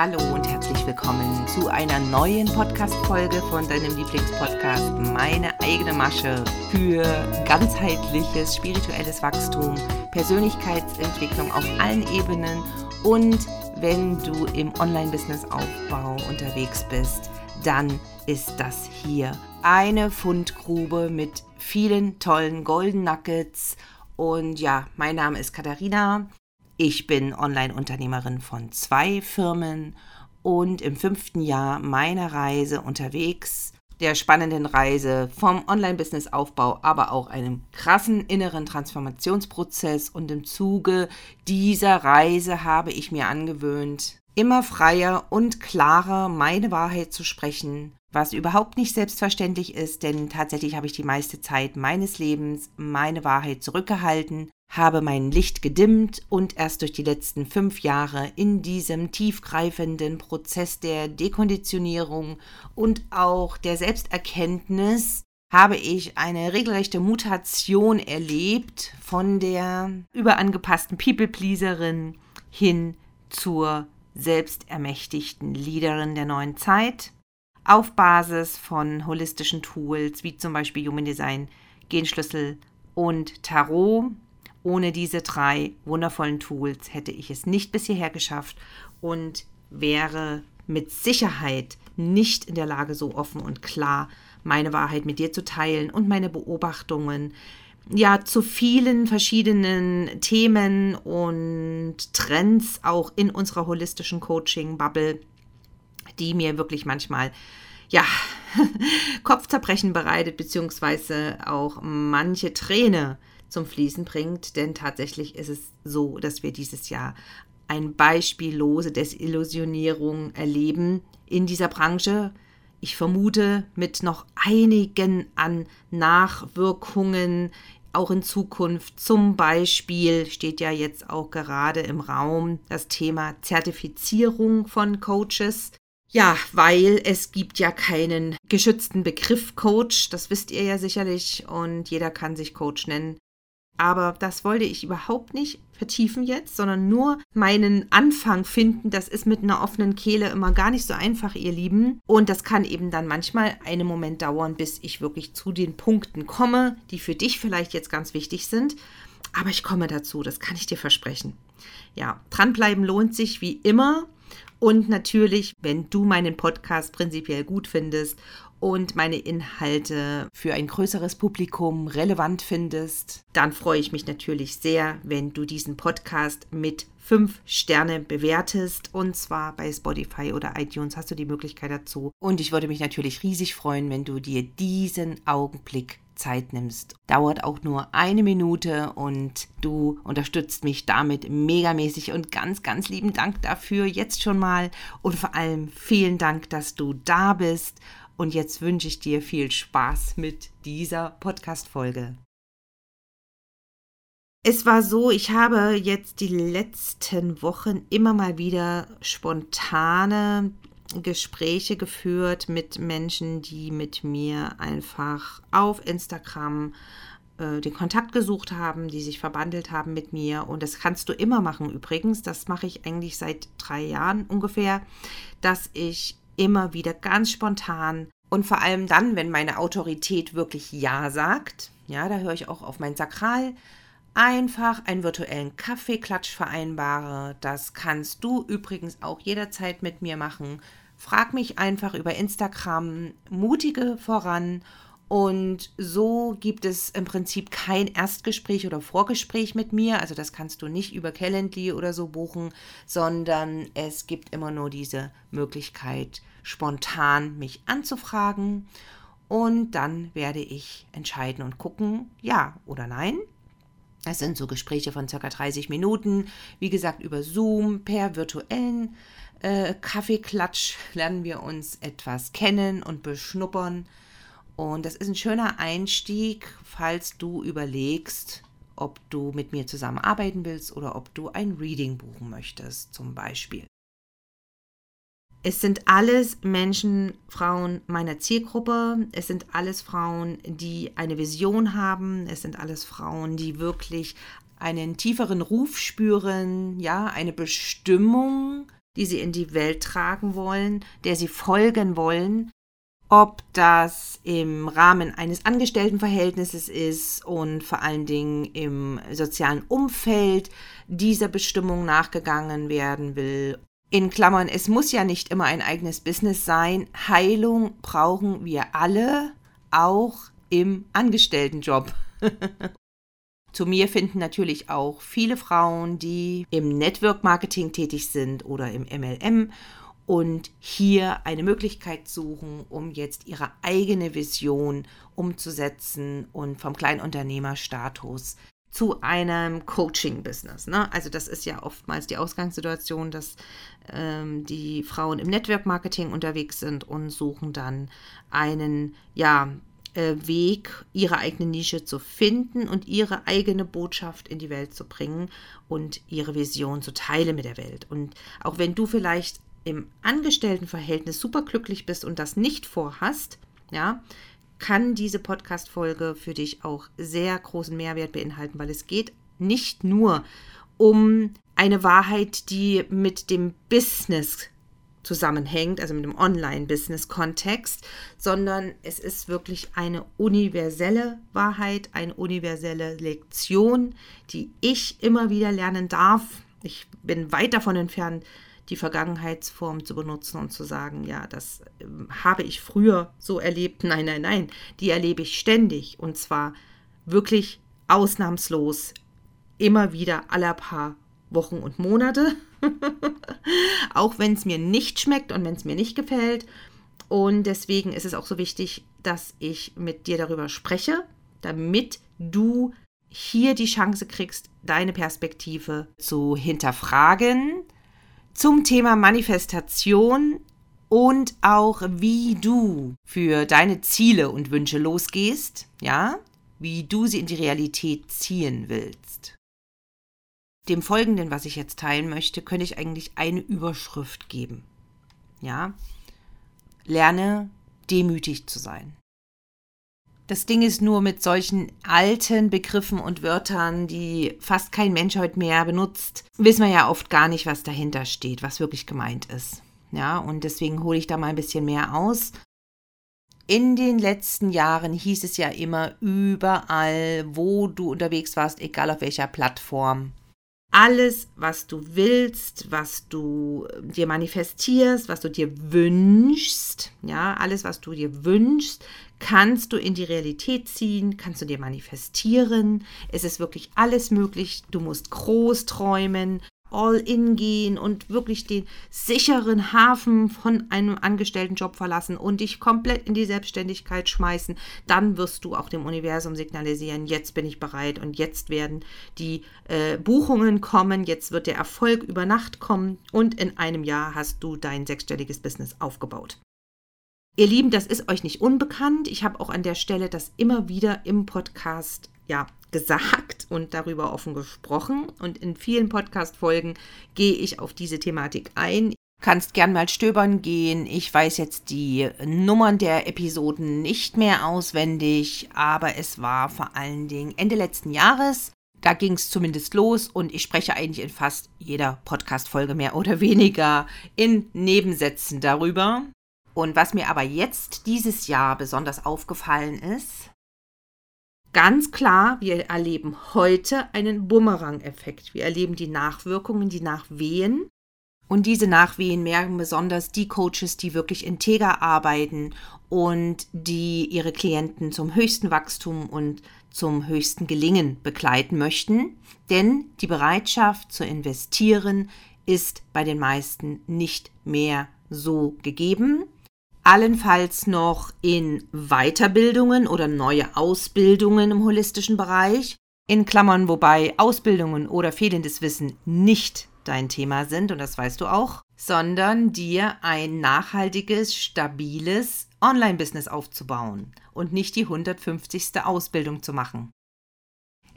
Hallo und herzlich willkommen zu einer neuen Podcast-Folge von deinem Lieblingspodcast Meine eigene Masche für ganzheitliches spirituelles Wachstum, Persönlichkeitsentwicklung auf allen Ebenen und wenn du im Online-Business-Aufbau unterwegs bist, dann ist das hier eine Fundgrube mit vielen tollen Golden Nuggets. Und ja, mein Name ist Katharina. Ich bin Online-Unternehmerin von zwei Firmen und im fünften Jahr meiner Reise unterwegs, der spannenden Reise vom Online-Business-Aufbau, aber auch einem krassen inneren Transformationsprozess. Und im Zuge dieser Reise habe ich mir angewöhnt, immer freier und klarer meine Wahrheit zu sprechen, was überhaupt nicht selbstverständlich ist, denn tatsächlich habe ich die meiste Zeit meines Lebens meine Wahrheit zurückgehalten habe mein Licht gedimmt und erst durch die letzten fünf Jahre in diesem tiefgreifenden Prozess der Dekonditionierung und auch der Selbsterkenntnis habe ich eine regelrechte Mutation erlebt von der überangepassten People-Pleaserin hin zur selbstermächtigten Leaderin der neuen Zeit auf Basis von holistischen Tools wie zum Beispiel Human Design, Genschlüssel und Tarot. Ohne diese drei wundervollen Tools hätte ich es nicht bis hierher geschafft und wäre mit Sicherheit nicht in der Lage, so offen und klar meine Wahrheit mit dir zu teilen und meine Beobachtungen ja zu vielen verschiedenen Themen und Trends auch in unserer holistischen Coaching Bubble, die mir wirklich manchmal ja Kopfzerbrechen bereitet beziehungsweise auch manche Träne zum Fließen bringt. Denn tatsächlich ist es so, dass wir dieses Jahr ein beispiellose Desillusionierung erleben in dieser Branche. Ich vermute mit noch einigen an Nachwirkungen auch in Zukunft. Zum Beispiel steht ja jetzt auch gerade im Raum das Thema Zertifizierung von Coaches. Ja, weil es gibt ja keinen geschützten Begriff Coach, das wisst ihr ja sicherlich und jeder kann sich Coach nennen. Aber das wollte ich überhaupt nicht vertiefen jetzt, sondern nur meinen Anfang finden. Das ist mit einer offenen Kehle immer gar nicht so einfach, ihr Lieben. Und das kann eben dann manchmal einen Moment dauern, bis ich wirklich zu den Punkten komme, die für dich vielleicht jetzt ganz wichtig sind. Aber ich komme dazu, das kann ich dir versprechen. Ja, dranbleiben lohnt sich wie immer. Und natürlich, wenn du meinen Podcast prinzipiell gut findest und meine Inhalte für ein größeres Publikum relevant findest, dann freue ich mich natürlich sehr, wenn du diesen Podcast mit fünf Sterne bewertest. Und zwar bei Spotify oder iTunes hast du die Möglichkeit dazu. Und ich würde mich natürlich riesig freuen, wenn du dir diesen Augenblick Zeit nimmst. Dauert auch nur eine Minute und du unterstützt mich damit megamäßig und ganz, ganz lieben Dank dafür jetzt schon mal und vor allem vielen Dank, dass du da bist und jetzt wünsche ich dir viel Spaß mit dieser Podcast-Folge. Es war so, ich habe jetzt die letzten Wochen immer mal wieder spontane Gespräche geführt mit Menschen, die mit mir einfach auf Instagram äh, den Kontakt gesucht haben, die sich verbandelt haben mit mir. Und das kannst du immer machen übrigens. Das mache ich eigentlich seit drei Jahren ungefähr, dass ich immer wieder ganz spontan und vor allem dann, wenn meine Autorität wirklich Ja sagt, ja, da höre ich auch auf mein Sakral, einfach einen virtuellen Kaffeeklatsch vereinbare. Das kannst du übrigens auch jederzeit mit mir machen. Frag mich einfach über Instagram, mutige voran. Und so gibt es im Prinzip kein Erstgespräch oder Vorgespräch mit mir. Also das kannst du nicht über Calendly oder so buchen, sondern es gibt immer nur diese Möglichkeit, spontan mich anzufragen und dann werde ich entscheiden und gucken, ja oder nein. Es sind so Gespräche von circa 30 Minuten, wie gesagt über Zoom per virtuellen äh, Kaffeeklatsch lernen wir uns etwas kennen und beschnuppern. Und das ist ein schöner Einstieg, falls du überlegst, ob du mit mir zusammenarbeiten willst oder ob du ein Reading buchen möchtest, zum Beispiel. Es sind alles Menschen, Frauen meiner Zielgruppe. Es sind alles Frauen, die eine Vision haben. Es sind alles Frauen, die wirklich einen tieferen Ruf spüren, ja, eine Bestimmung die sie in die Welt tragen wollen, der sie folgen wollen, ob das im Rahmen eines Angestelltenverhältnisses ist und vor allen Dingen im sozialen Umfeld dieser Bestimmung nachgegangen werden will. In Klammern, es muss ja nicht immer ein eigenes Business sein. Heilung brauchen wir alle, auch im Angestelltenjob. Zu mir finden natürlich auch viele Frauen, die im Network Marketing tätig sind oder im MLM und hier eine Möglichkeit suchen, um jetzt ihre eigene Vision umzusetzen und vom Kleinunternehmerstatus zu einem Coaching-Business. Ne? Also das ist ja oftmals die Ausgangssituation, dass ähm, die Frauen im Network-Marketing unterwegs sind und suchen dann einen, ja, äh, Weg, ihre eigene Nische zu finden und ihre eigene Botschaft in die Welt zu bringen und ihre Vision zu teilen mit der Welt. Und auch wenn du vielleicht im Angestelltenverhältnis superglücklich bist und das nicht vorhast, ja, kann diese Podcast-Folge für dich auch sehr großen Mehrwert beinhalten, weil es geht nicht nur um eine Wahrheit, die mit dem Business zusammenhängt, also mit dem Online-Business-Kontext, sondern es ist wirklich eine universelle Wahrheit, eine universelle Lektion, die ich immer wieder lernen darf. Ich bin weit davon entfernt, die Vergangenheitsform zu benutzen und zu sagen, ja, das ähm, habe ich früher so erlebt. Nein, nein, nein, die erlebe ich ständig und zwar wirklich ausnahmslos immer wieder aller paar Wochen und Monate. auch wenn es mir nicht schmeckt und wenn es mir nicht gefällt. Und deswegen ist es auch so wichtig, dass ich mit dir darüber spreche, damit du hier die Chance kriegst, deine Perspektive zu hinterfragen zum Thema Manifestation und auch wie du für deine Ziele und Wünsche losgehst, ja, wie du sie in die Realität ziehen willst dem Folgenden, was ich jetzt teilen möchte, könnte ich eigentlich eine Überschrift geben. Ja, lerne demütig zu sein. Das Ding ist nur mit solchen alten Begriffen und Wörtern, die fast kein Mensch heute mehr benutzt, wissen wir ja oft gar nicht, was dahinter steht, was wirklich gemeint ist. Ja, und deswegen hole ich da mal ein bisschen mehr aus. In den letzten Jahren hieß es ja immer überall, wo du unterwegs warst, egal auf welcher Plattform, alles, was du willst, was du äh, dir manifestierst, was du dir wünschst, ja, alles, was du dir wünschst, kannst du in die Realität ziehen, kannst du dir manifestieren. Es ist wirklich alles möglich. Du musst groß träumen, All-in gehen und wirklich den sicheren Hafen von einem Angestelltenjob verlassen und dich komplett in die Selbstständigkeit schmeißen, dann wirst du auch dem Universum signalisieren, jetzt bin ich bereit und jetzt werden die äh, Buchungen kommen, jetzt wird der Erfolg über Nacht kommen und in einem Jahr hast du dein sechsstelliges Business aufgebaut. Ihr Lieben, das ist euch nicht unbekannt. Ich habe auch an der Stelle das immer wieder im Podcast ja, gesagt und darüber offen gesprochen. Und in vielen Podcast-Folgen gehe ich auf diese Thematik ein. Kannst gern mal stöbern gehen. Ich weiß jetzt die Nummern der Episoden nicht mehr auswendig, aber es war vor allen Dingen Ende letzten Jahres. Da ging es zumindest los und ich spreche eigentlich in fast jeder Podcast-Folge mehr oder weniger in Nebensätzen darüber. Und was mir aber jetzt dieses Jahr besonders aufgefallen ist, Ganz klar, wir erleben heute einen Bumerang-Effekt. Wir erleben die Nachwirkungen, die Nachwehen. Und diese Nachwehen merken besonders die Coaches, die wirklich integer arbeiten und die ihre Klienten zum höchsten Wachstum und zum höchsten Gelingen begleiten möchten. Denn die Bereitschaft zu investieren ist bei den meisten nicht mehr so gegeben allenfalls noch in Weiterbildungen oder neue Ausbildungen im holistischen Bereich, in Klammern, wobei Ausbildungen oder fehlendes Wissen nicht dein Thema sind, und das weißt du auch, sondern dir ein nachhaltiges, stabiles Online-Business aufzubauen und nicht die 150. Ausbildung zu machen.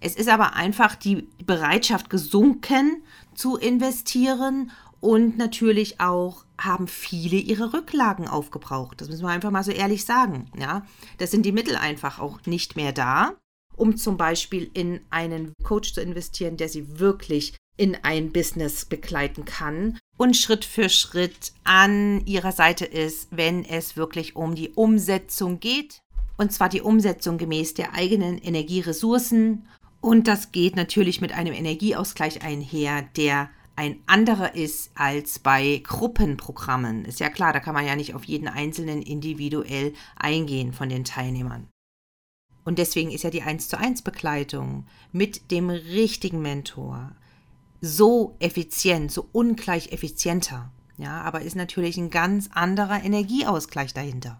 Es ist aber einfach die Bereitschaft gesunken zu investieren und natürlich auch haben viele ihre Rücklagen aufgebraucht. Das müssen wir einfach mal so ehrlich sagen. Ja, das sind die Mittel einfach auch nicht mehr da, um zum Beispiel in einen Coach zu investieren, der sie wirklich in ein Business begleiten kann und Schritt für Schritt an ihrer Seite ist, wenn es wirklich um die Umsetzung geht. Und zwar die Umsetzung gemäß der eigenen Energieressourcen. Und das geht natürlich mit einem Energieausgleich einher, der ein anderer ist als bei Gruppenprogrammen. Ist ja klar, da kann man ja nicht auf jeden Einzelnen individuell eingehen von den Teilnehmern. Und deswegen ist ja die 1 zu 1 Begleitung mit dem richtigen Mentor so effizient, so ungleich effizienter. Ja, aber ist natürlich ein ganz anderer Energieausgleich dahinter.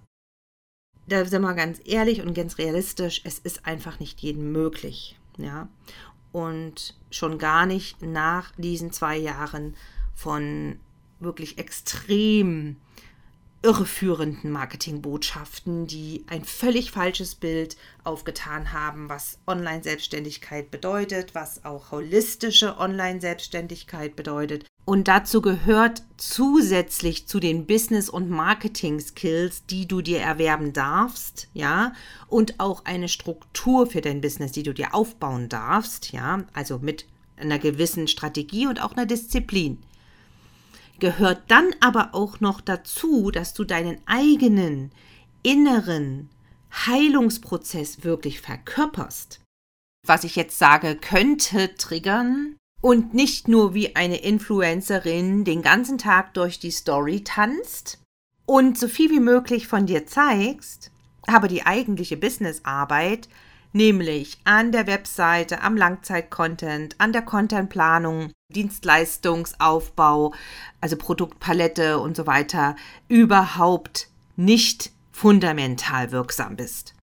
Da sind wir ganz ehrlich und ganz realistisch, es ist einfach nicht jedem möglich. Ja, und schon gar nicht nach diesen zwei Jahren von wirklich extrem irreführenden Marketingbotschaften, die ein völlig falsches Bild aufgetan haben, was Online-Selbstständigkeit bedeutet, was auch holistische Online-Selbstständigkeit bedeutet. Und dazu gehört zusätzlich zu den Business- und Marketing-Skills, die du dir erwerben darfst, ja, und auch eine Struktur für dein Business, die du dir aufbauen darfst, ja, also mit einer gewissen Strategie und auch einer Disziplin gehört dann aber auch noch dazu, dass du deinen eigenen inneren Heilungsprozess wirklich verkörperst. Was ich jetzt sage, könnte triggern und nicht nur wie eine Influencerin den ganzen Tag durch die Story tanzt und so viel wie möglich von dir zeigst, aber die eigentliche Businessarbeit nämlich an der Webseite, am Langzeit-Content, an der Contentplanung, Dienstleistungsaufbau, also Produktpalette und so weiter, überhaupt nicht fundamental wirksam bist.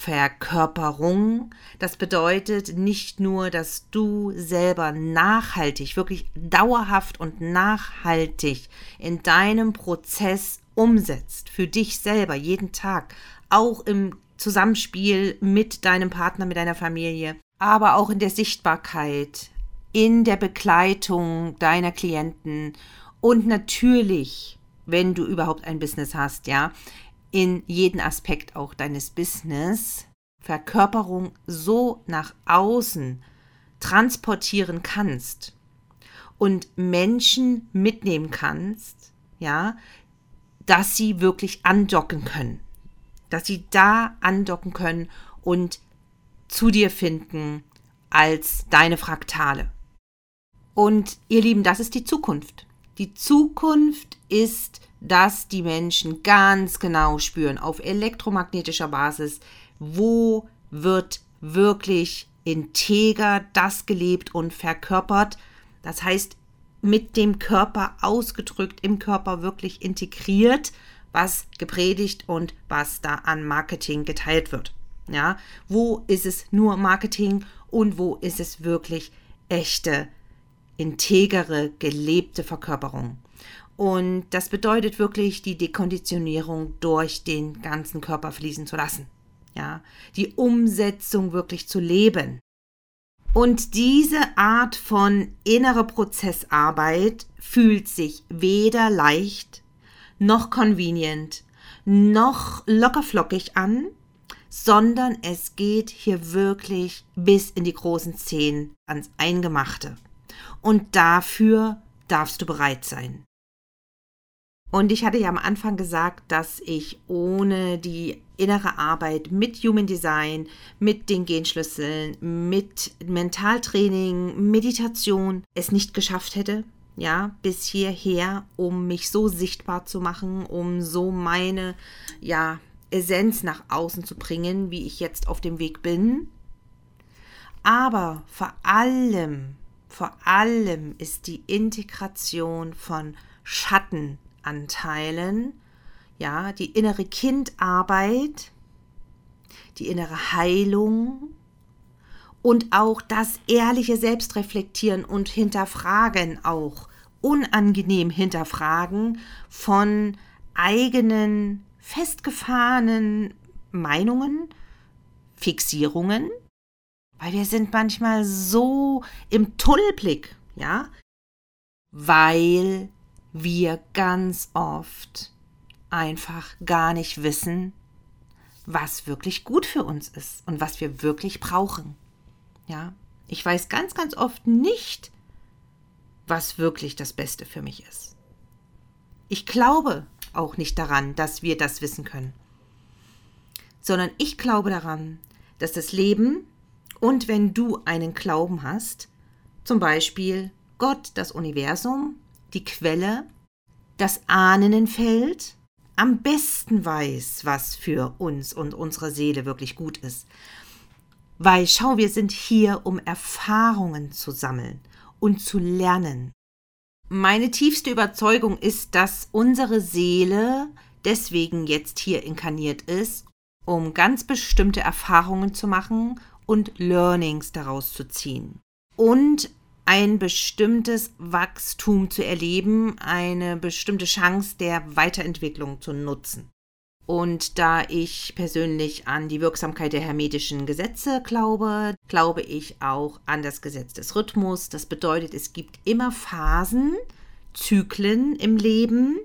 Verkörperung, das bedeutet nicht nur, dass du selber nachhaltig, wirklich dauerhaft und nachhaltig in deinem Prozess umsetzt, für dich selber jeden Tag, auch im Zusammenspiel mit deinem Partner, mit deiner Familie, aber auch in der Sichtbarkeit, in der Begleitung deiner Klienten und natürlich, wenn du überhaupt ein Business hast, ja, in jeden Aspekt auch deines Business Verkörperung so nach außen transportieren kannst und Menschen mitnehmen kannst, ja, dass sie wirklich andocken können dass sie da andocken können und zu dir finden als deine Fraktale. Und ihr Lieben, das ist die Zukunft. Die Zukunft ist, dass die Menschen ganz genau spüren, auf elektromagnetischer Basis, wo wird wirklich integer das gelebt und verkörpert. Das heißt, mit dem Körper ausgedrückt, im Körper wirklich integriert was gepredigt und was da an Marketing geteilt wird. Ja, wo ist es nur Marketing und wo ist es wirklich echte, integere, gelebte Verkörperung? Und das bedeutet wirklich, die Dekonditionierung durch den ganzen Körper fließen zu lassen. Ja, die Umsetzung wirklich zu leben. Und diese Art von innerer Prozessarbeit fühlt sich weder leicht noch convenient, noch lockerflockig an, sondern es geht hier wirklich bis in die großen Szenen ans Eingemachte. Und dafür darfst du bereit sein. Und ich hatte ja am Anfang gesagt, dass ich ohne die innere Arbeit mit Human Design, mit den Genschlüsseln, mit Mentaltraining, Meditation es nicht geschafft hätte, ja, bis hierher, um mich so sichtbar zu machen, um so meine, ja, Essenz nach außen zu bringen, wie ich jetzt auf dem Weg bin. Aber vor allem, vor allem ist die Integration von Schattenanteilen, ja, die innere Kindarbeit, die innere Heilung, und auch das ehrliche Selbstreflektieren und Hinterfragen auch, unangenehm hinterfragen von eigenen festgefahrenen Meinungen, Fixierungen, weil wir sind manchmal so im Tunnelblick, ja, weil wir ganz oft einfach gar nicht wissen, was wirklich gut für uns ist und was wir wirklich brauchen. Ja, ich weiß ganz, ganz oft nicht, was wirklich das Beste für mich ist. Ich glaube auch nicht daran, dass wir das wissen können, sondern ich glaube daran, dass das Leben und wenn du einen Glauben hast, zum Beispiel Gott, das Universum, die Quelle, das Ahnenfeld, am besten weiß, was für uns und unsere Seele wirklich gut ist. Weil schau, wir sind hier, um Erfahrungen zu sammeln und zu lernen. Meine tiefste Überzeugung ist, dass unsere Seele deswegen jetzt hier inkarniert ist, um ganz bestimmte Erfahrungen zu machen und Learnings daraus zu ziehen. Und ein bestimmtes Wachstum zu erleben, eine bestimmte Chance der Weiterentwicklung zu nutzen. Und da ich persönlich an die Wirksamkeit der hermetischen Gesetze glaube, glaube ich auch an das Gesetz des Rhythmus. Das bedeutet, es gibt immer Phasen, Zyklen im Leben,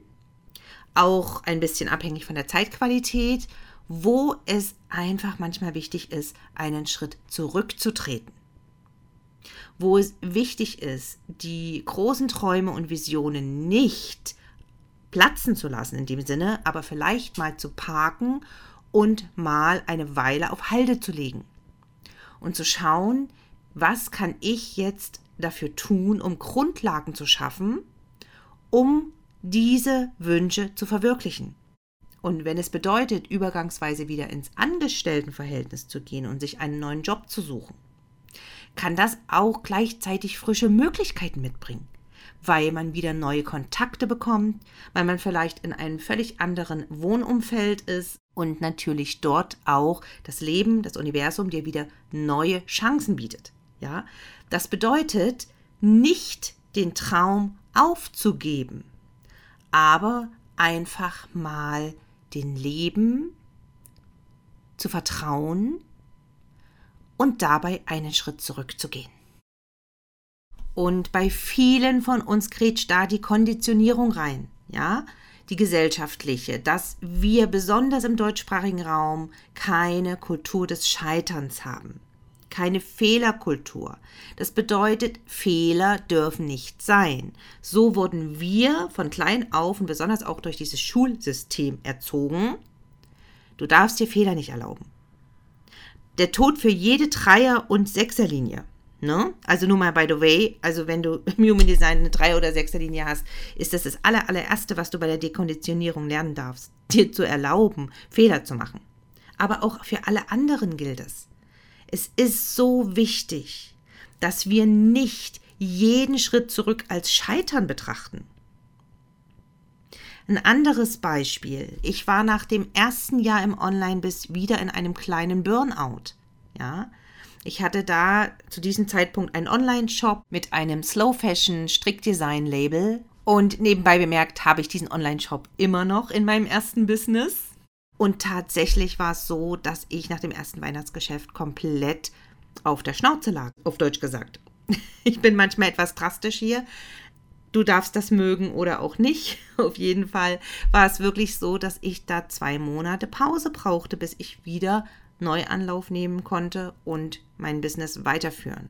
auch ein bisschen abhängig von der Zeitqualität, wo es einfach manchmal wichtig ist, einen Schritt zurückzutreten wo es wichtig ist, die großen Träume und Visionen nicht platzen zu lassen in dem Sinne, aber vielleicht mal zu parken und mal eine Weile auf Halde zu legen und zu schauen, was kann ich jetzt dafür tun, um Grundlagen zu schaffen, um diese Wünsche zu verwirklichen. Und wenn es bedeutet, übergangsweise wieder ins Angestelltenverhältnis zu gehen und sich einen neuen Job zu suchen, kann das auch gleichzeitig frische Möglichkeiten mitbringen, weil man wieder neue Kontakte bekommt, weil man vielleicht in einem völlig anderen Wohnumfeld ist und natürlich dort auch das Leben, das Universum dir wieder neue Chancen bietet. Ja, das bedeutet nicht den Traum aufzugeben, aber einfach mal den Leben zu vertrauen und dabei einen Schritt zurückzugehen. Und bei vielen von uns grätscht da die Konditionierung rein, ja, die gesellschaftliche, dass wir besonders im deutschsprachigen Raum keine Kultur des Scheiterns haben, keine Fehlerkultur. Das bedeutet, Fehler dürfen nicht sein. So wurden wir von klein auf und besonders auch durch dieses Schulsystem erzogen. Du darfst dir Fehler nicht erlauben der Tod für jede Dreier- und Sechserlinie. Ne? Also nur mal by the way, also wenn du im Human Design eine Dreier- oder Sechserlinie hast, ist das das aller, allererste, was du bei der Dekonditionierung lernen darfst, dir zu erlauben, Fehler zu machen. Aber auch für alle anderen gilt es. Es ist so wichtig, dass wir nicht jeden Schritt zurück als Scheitern betrachten. Ein anderes Beispiel. Ich war nach dem ersten Jahr im Online-Biss wieder in einem kleinen Burnout. Ja. Ich hatte da zu diesem Zeitpunkt einen Online-Shop mit einem Slow Fashion Strickdesign-Label. Und nebenbei bemerkt habe ich diesen Online-Shop immer noch in meinem ersten Business. Und tatsächlich war es so, dass ich nach dem ersten Weihnachtsgeschäft komplett auf der Schnauze lag, auf Deutsch gesagt. Ich bin manchmal etwas drastisch hier, du darfst das mögen oder auch nicht. Auf jeden Fall war es wirklich so, dass ich da zwei Monate Pause brauchte, bis ich wieder Neuanlauf nehmen konnte und mein Business weiterführen.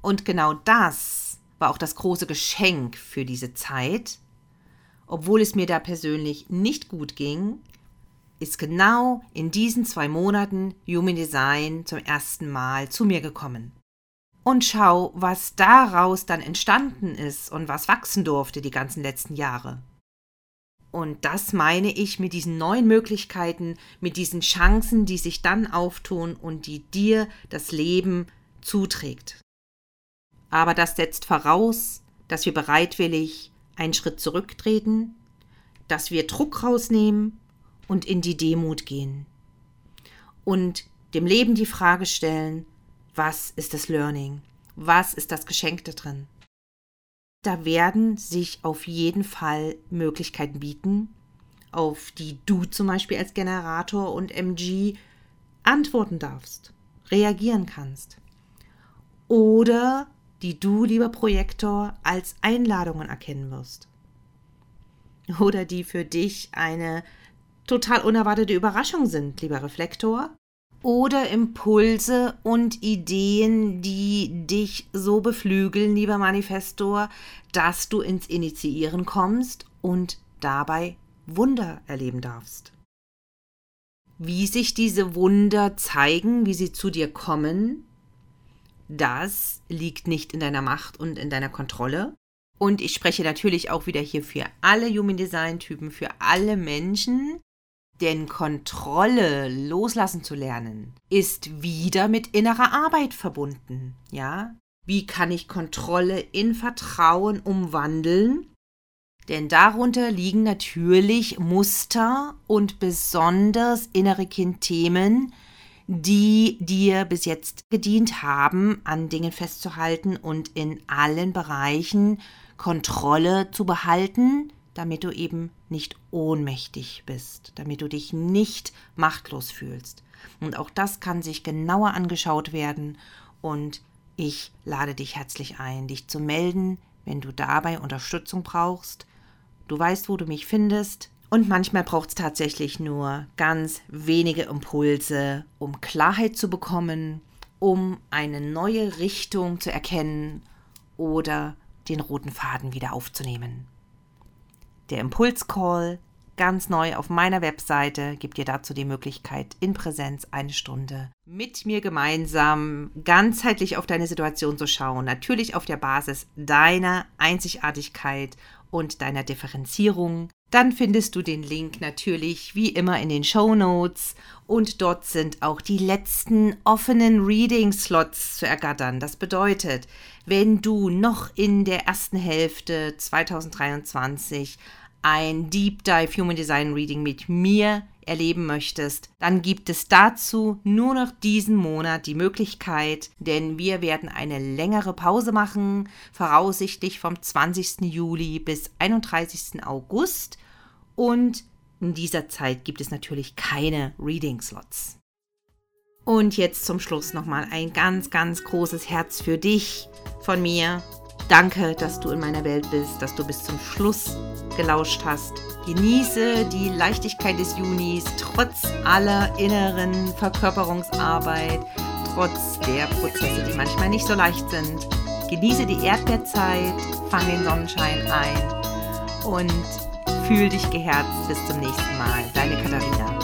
Und genau das war auch das große Geschenk für diese Zeit. Obwohl es mir da persönlich nicht gut ging, ist genau in diesen zwei Monaten Human Design zum ersten Mal zu mir gekommen und schau, was daraus dann entstanden ist und was wachsen durfte die ganzen letzten Jahre. Und das meine ich mit diesen neuen Möglichkeiten, mit diesen Chancen, die sich dann auftun und die dir das Leben zuträgt. Aber das setzt voraus, dass wir bereitwillig einen Schritt zurücktreten, dass wir Druck rausnehmen und in die Demut gehen. Und dem Leben die Frage stellen, was ist das Learning? Was ist das Geschenk da drin? Da werden sich auf jeden Fall Möglichkeiten bieten, auf die du zum Beispiel als Generator und MG antworten darfst, reagieren kannst. Oder die du, lieber Projektor, als Einladungen erkennen wirst. Oder die für dich eine total unerwartete Überraschung sind, lieber Reflektor, oder Impulse und Ideen, die dich so beflügeln, lieber Manifestor, dass du ins Initiieren kommst und dabei Wunder erleben darfst. Wie sich diese Wunder zeigen, wie sie zu dir kommen, das liegt nicht in deiner Macht und in deiner Kontrolle. Und ich spreche natürlich auch wieder hier für alle Human Design Typen, für alle Menschen, denn Kontrolle loslassen zu lernen ist wieder mit innerer Arbeit verbunden, ja? Wie kann ich Kontrolle in Vertrauen umwandeln? Denn darunter liegen natürlich Muster und besonders innere Kindthemen, die dir bis jetzt gedient haben, an Dingen festzuhalten und in allen Bereichen Kontrolle zu behalten, damit du eben nicht ohnmächtig bist, damit du dich nicht machtlos fühlst. Und auch das kann sich genauer angeschaut werden und ich lade dich herzlich ein, dich zu melden, wenn du dabei Unterstützung brauchst. Du weißt, wo du mich findest. Und manchmal braucht es tatsächlich nur ganz wenige Impulse, um Klarheit zu bekommen, um eine neue Richtung zu erkennen oder den roten Faden wieder aufzunehmen. Der Impulscall, ganz neu auf meiner Webseite, gibt dir dazu die Möglichkeit, in Präsenz eine Stunde mit mir gemeinsam ganzheitlich auf deine Situation zu schauen. Natürlich auf der Basis deiner Einzigartigkeit und deiner Differenzierung. Dann findest du den Link natürlich wie immer in den Show Notes und dort sind auch die letzten offenen Reading Slots zu ergattern. Das bedeutet, wenn du noch in der ersten Hälfte 2023 ein Deep Dive Human Design Reading mit mir erleben möchtest, dann gibt es dazu nur noch diesen Monat die Möglichkeit, denn wir werden eine längere Pause machen, voraussichtlich vom 20. Juli bis 31. August. Und in dieser Zeit gibt es natürlich keine Reading-Slots. Und jetzt zum Schluss nochmal ein ganz, ganz großes Herz für dich von mir. Danke, dass du in meiner Welt bist, dass du bis zum Schluss gelauscht hast. Genieße die Leichtigkeit des Junis, trotz aller inneren Verkörperungsarbeit, trotz der Prozesse, die manchmal nicht so leicht sind. Genieße die Erdbeerzeit, fang den Sonnenschein ein und fühl dich geherzt. Bis zum nächsten Mal. Deine Katharina.